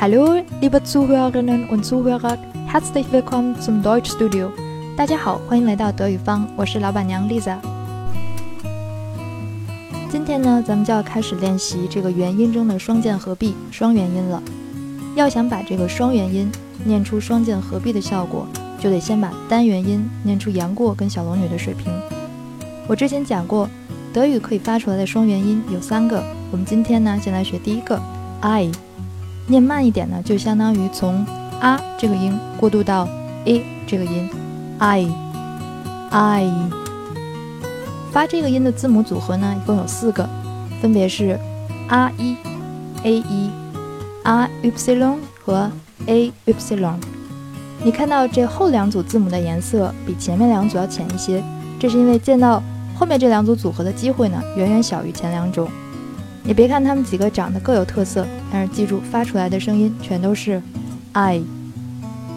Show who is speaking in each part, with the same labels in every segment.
Speaker 1: Hallo, liebe Zuhörerinnen und Zuhörer, herzlich willkommen zum Deutschstudio。大家好，欢迎来到德语方，我是老板娘 Lisa。今天呢，咱们就要开始练习这个元音中的双键合璧双元音了。要想把这个双元音念出双键合璧的效果，就得先把单元音念出杨过跟小龙女的水平。我之前讲过，德语可以发出来的双元音有三个，我们今天呢，先来学第一个 i。念慢一点呢，就相当于从啊这个音过渡到 a 这个音，i i。发这个音的字母组合呢，一共有四个，分别是 r 一 a 一 r y 和 a y。你看到这后两组字母的颜色比前面两组要浅一些，这是因为见到后面这两组组合的机会呢，远远小于前两种。你别看它们几个长得各有特色，但是记住发出来的声音全都是 i。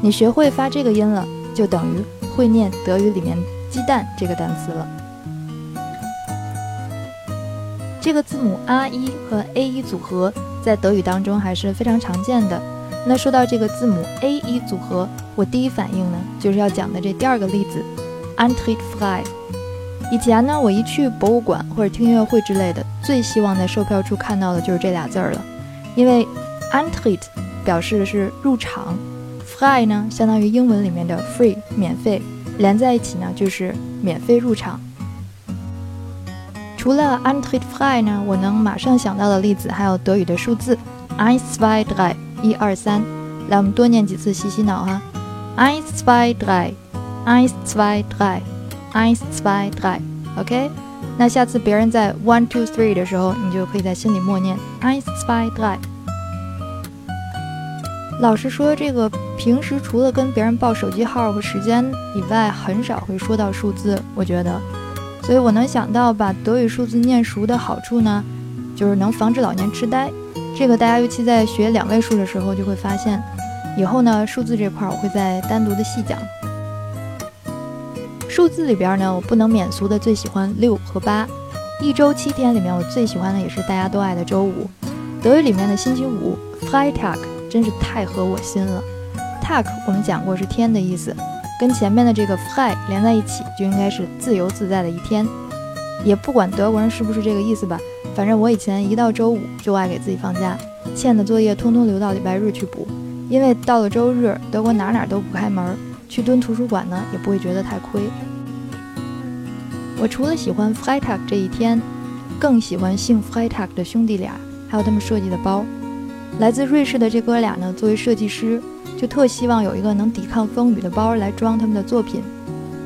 Speaker 1: 你学会发这个音了，就等于会念德语里面“鸡蛋”这个单词了。这个字母 r 一和 a 一组合在德语当中还是非常常见的。那说到这个字母 a 一组合，我第一反应呢就是要讲的这第二个例子 a n t r i t frei。以前呢，我一去博物馆或者听音乐会之类的，最希望在售票处看到的就是这俩字儿了，因为 Eintritt 表示的是入场，frei 呢相当于英文里面的 free 免费，连在一起呢就是免费入场。除了 Eintritt frei 呢，我能马上想到的例子还有德语的数字 eins zwei drei 一二三，来我们多念几次洗洗脑哈，eins zwei drei eins zwei drei。Eins zwei drei，OK？那下次别人在 one two three 的时候，你就可以在心里默念 eins zwei drei。老实说，这个平时除了跟别人报手机号和时间以外，很少会说到数字。我觉得，所以我能想到把德语数字念熟的好处呢，就是能防止老年痴呆。这个大家尤其在学两位数的时候就会发现。以后呢，数字这块我会再单独的细讲。数字里边呢，我不能免俗的最喜欢六和八。一周七天里面，我最喜欢的也是大家都爱的周五。德语里面的星期五，Freitag，真是太合我心了。Tag 我们讲过是天的意思，跟前面的这个 Frei 连在一起，就应该是自由自在的一天。也不管德国人是不是这个意思吧，反正我以前一到周五就爱给自己放假，欠的作业通通留到礼拜日去补，因为到了周日，德国哪哪都不开门。去蹲图书馆呢，也不会觉得太亏。我除了喜欢 Freitag 这一天，更喜欢姓 Freitag 的兄弟俩，还有他们设计的包。来自瑞士的这哥俩呢，作为设计师，就特希望有一个能抵抗风雨的包来装他们的作品。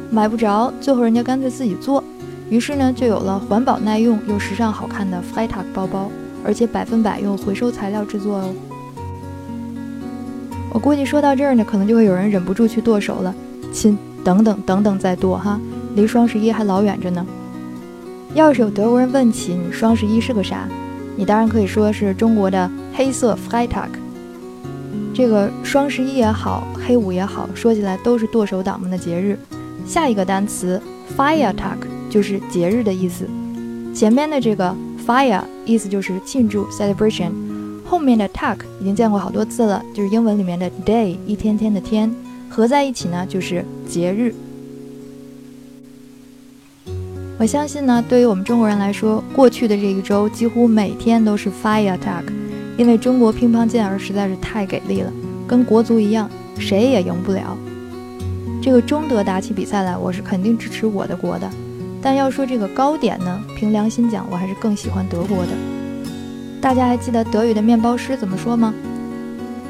Speaker 1: 买不着，最后人家干脆自己做，于是呢，就有了环保耐用又时尚好看的 Freitag 包包，而且百分百用回收材料制作哦。我估计说到这儿呢，可能就会有人忍不住去剁手了。亲，等等等等再剁哈，离双十一还老远着呢。要是有德国人问起你双十一是个啥，你当然可以说是中国的黑色 Freitag。这个双十一也好，黑五也好，说起来都是剁手党们的节日。下一个单词 Feiertag 就是节日的意思，前面的这个 Feier 意思就是庆祝 celebration。后面的 tag 已经见过好多次了，就是英文里面的 day，一天天的天，合在一起呢就是节日。我相信呢，对于我们中国人来说，过去的这一周几乎每天都是 fire tag，因为中国乒乓健儿实在是太给力了，跟国足一样，谁也赢不了。这个中德打起比赛来，我是肯定支持我的国的。但要说这个糕点呢，凭良心讲，我还是更喜欢德国的。大家还记得德语的面包师怎么说吗？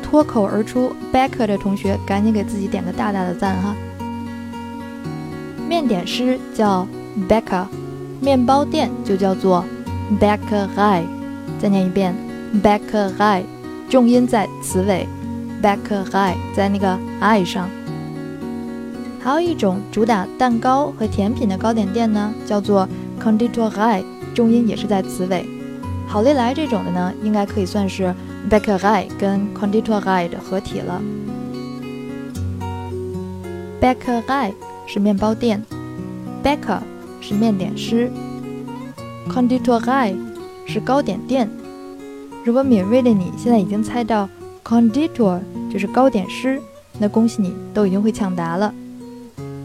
Speaker 1: 脱口而出 b a c k e r 的同学赶紧给自己点个大大的赞哈！面点师叫 Becker，面包店就叫做 Bäckerei。再念一遍 Bäckerei，重音在词尾 Bäckerei，在那个 i 上。还有一种主打蛋糕和甜品的糕点店呢，叫做 Konditorei，重音也是在词尾。好利来这种的呢，应该可以算是 b a k e r i 跟 Konditorei 的合体了。b a k e r i 是面包店 baker 是面点师，Konditorei 是糕点店。如果敏锐的你现在已经猜到 Conditor 就是糕点师，那恭喜你都已经会抢答了。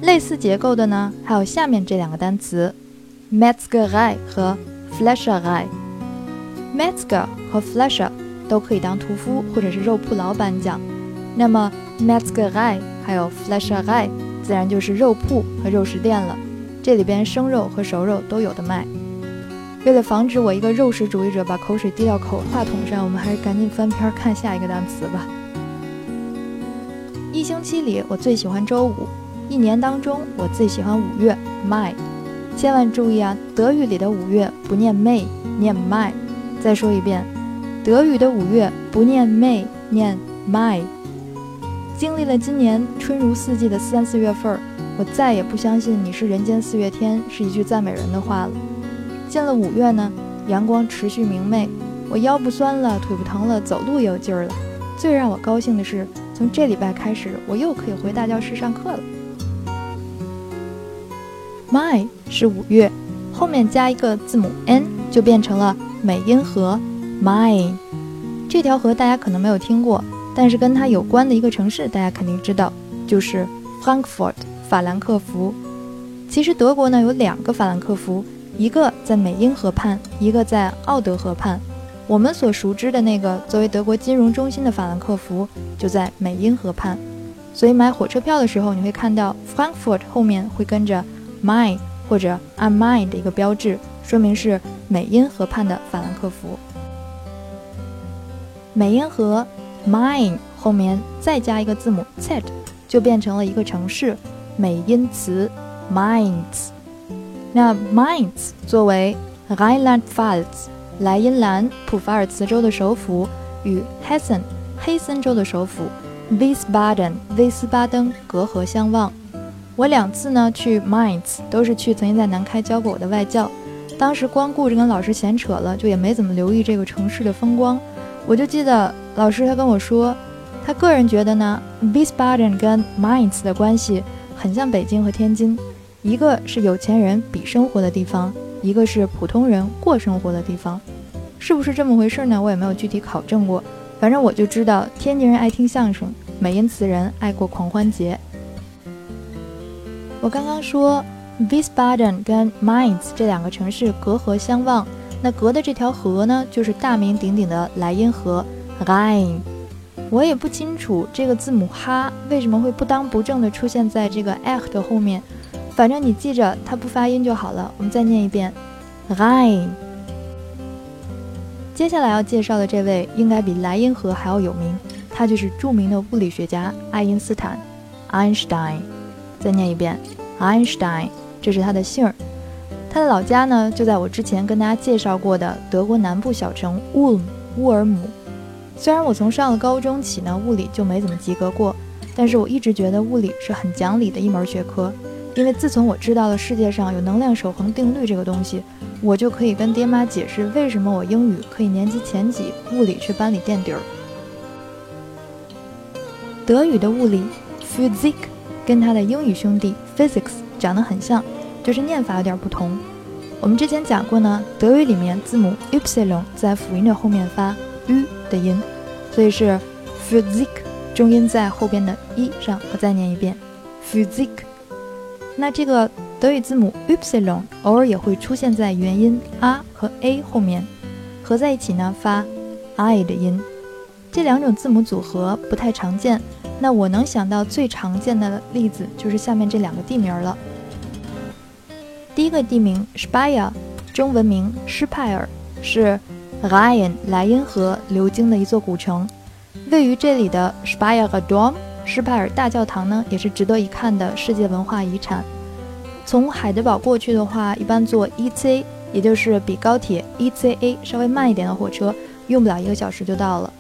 Speaker 1: 类似结构的呢，还有下面这两个单词：Metzgerei 和 f l e s h e r i。Metzger 和 Fleischer 都可以当屠夫或者是肉铺老板讲。那么 Metzgerei 还有 Fleischerei 自然就是肉铺和肉食店了。这里边生肉和熟肉都有的卖。为了防止我一个肉食主义者把口水滴到口话筒上，我们还是赶紧翻篇看下一个单词吧。一星期里我最喜欢周五。一年当中，我最喜欢五月，May。千万注意啊，德语里的五月不念 May，念 May。再说一遍，德语的五月不念 May，念 May。经历了今年春如四季的三四月份儿，我再也不相信“你是人间四月天”是一句赞美人的话了。进了五月呢，阳光持续明媚，我腰不酸了，腿不疼了，走路也有劲儿了。最让我高兴的是，从这礼拜开始，我又可以回大教室上课了。My 是五月，后面加一个字母 n 就变成了美因河 Main。这条河大家可能没有听过，但是跟它有关的一个城市大家肯定知道，就是 Frankfurt 法兰克福。其实德国呢有两个法兰克福，一个在美因河畔，一个在奥德河畔。我们所熟知的那个作为德国金融中心的法兰克福就在美因河畔，所以买火车票的时候你会看到 Frankfurt 后面会跟着。My 或者 I'm mine 的一个标志，说明是美因河畔的法兰克福。美因河 mine 后面再加一个字母 z，就变成了一个城市美因茨 Mainz。那 Mainz 作为 Rheinland-Pfalz 莱茵兰普法尔茨州的首府，与 Hessen 黑森州的首府 Wiesbaden 威斯巴登隔河相望。我两次呢去 Mainz 都是去曾经在南开教过我的外教，当时光顾着跟老师闲扯了，就也没怎么留意这个城市的风光。我就记得老师他跟我说，他个人觉得呢，Wiesbaden 跟 Mainz 的关系很像北京和天津，一个是有钱人比生活的地方，一个是普通人过生活的地方，是不是这么回事呢？我也没有具体考证过，反正我就知道天津人爱听相声，美因茨人爱过狂欢节。我刚刚说，Wiesbaden 跟 Mainz 这两个城市隔河相望，那隔的这条河呢，就是大名鼎鼎的莱茵河 Rhine。我也不清楚这个字母哈为什么会不当不正的出现在这个 h 的后面，反正你记着它不发音就好了。我们再念一遍，Rhine。接下来要介绍的这位应该比莱茵河还要有名，他就是著名的物理学家爱因斯坦，Einstein。再念一遍，Einstein，这是他的姓儿。他的老家呢，就在我之前跟大家介绍过的德国南部小城 Ulm 乌尔姆。虽然我从上了高中起呢，物理就没怎么及格过，但是我一直觉得物理是很讲理的一门学科。因为自从我知道了世界上有能量守恒定律这个东西，我就可以跟爹妈解释为什么我英语可以年级前几，物理却班里垫底儿。德语的物理，Physik。跟它的英语兄弟 physics 长得很像，就是念法有点不同。我们之前讲过呢，德语里面字母 epsilon 在辅音的后面发 u 的音，所以是 physik，重音在后边的一上。我再念一遍 physik。那这个德语字母 epsilon 偶尔也会出现在元音 a 和 a 后面，合在一起呢发 i 的音。这两种字母组合不太常见。那我能想到最常见的例子就是下面这两个地名了。第一个地名 Speyer，中文名施派尔，是 Rhine 莱茵河流经的一座古城。位于这里的 Speyer Dom 施派尔大教堂呢，也是值得一看的世界文化遗产。从海德堡过去的话，一般坐 EC，也就是比高铁 ECA 稍微慢一点的火车，用不了一个小时就到了。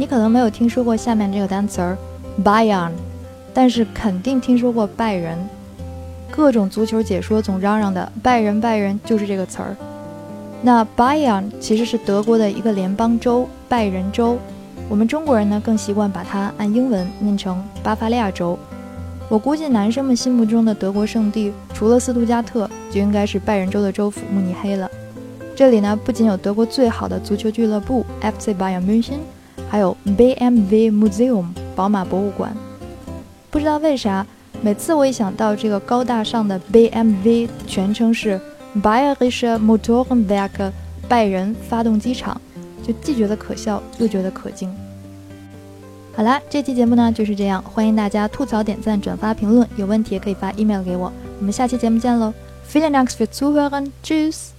Speaker 1: 你可能没有听说过下面这个单词儿，Bayern，但是肯定听说过拜仁。各种足球解说总嚷嚷的拜仁，拜仁就是这个词儿。那 Bayern 其实是德国的一个联邦州，拜仁州。我们中国人呢更习惯把它按英文念成巴伐利亚州。我估计男生们心目中的德国圣地，除了斯图加特，就应该是拜仁州的州府慕尼黑了。这里呢不仅有德国最好的足球俱乐部 FC Bayern München。还有 BMW Museum 宝马博物馆。不知道为啥，每次我一想到这个高大上的 BMW，全称是 Bayerische Motorenwerk（ 拜仁发动机厂，就既觉得可笑，又觉得可敬。好啦，这期节目呢就是这样，欢迎大家吐槽、点赞、转发、评论，有问题也可以发 email 给我。我们下期节目见喽！Vielen Dank fürs Zuhören，Tschüss。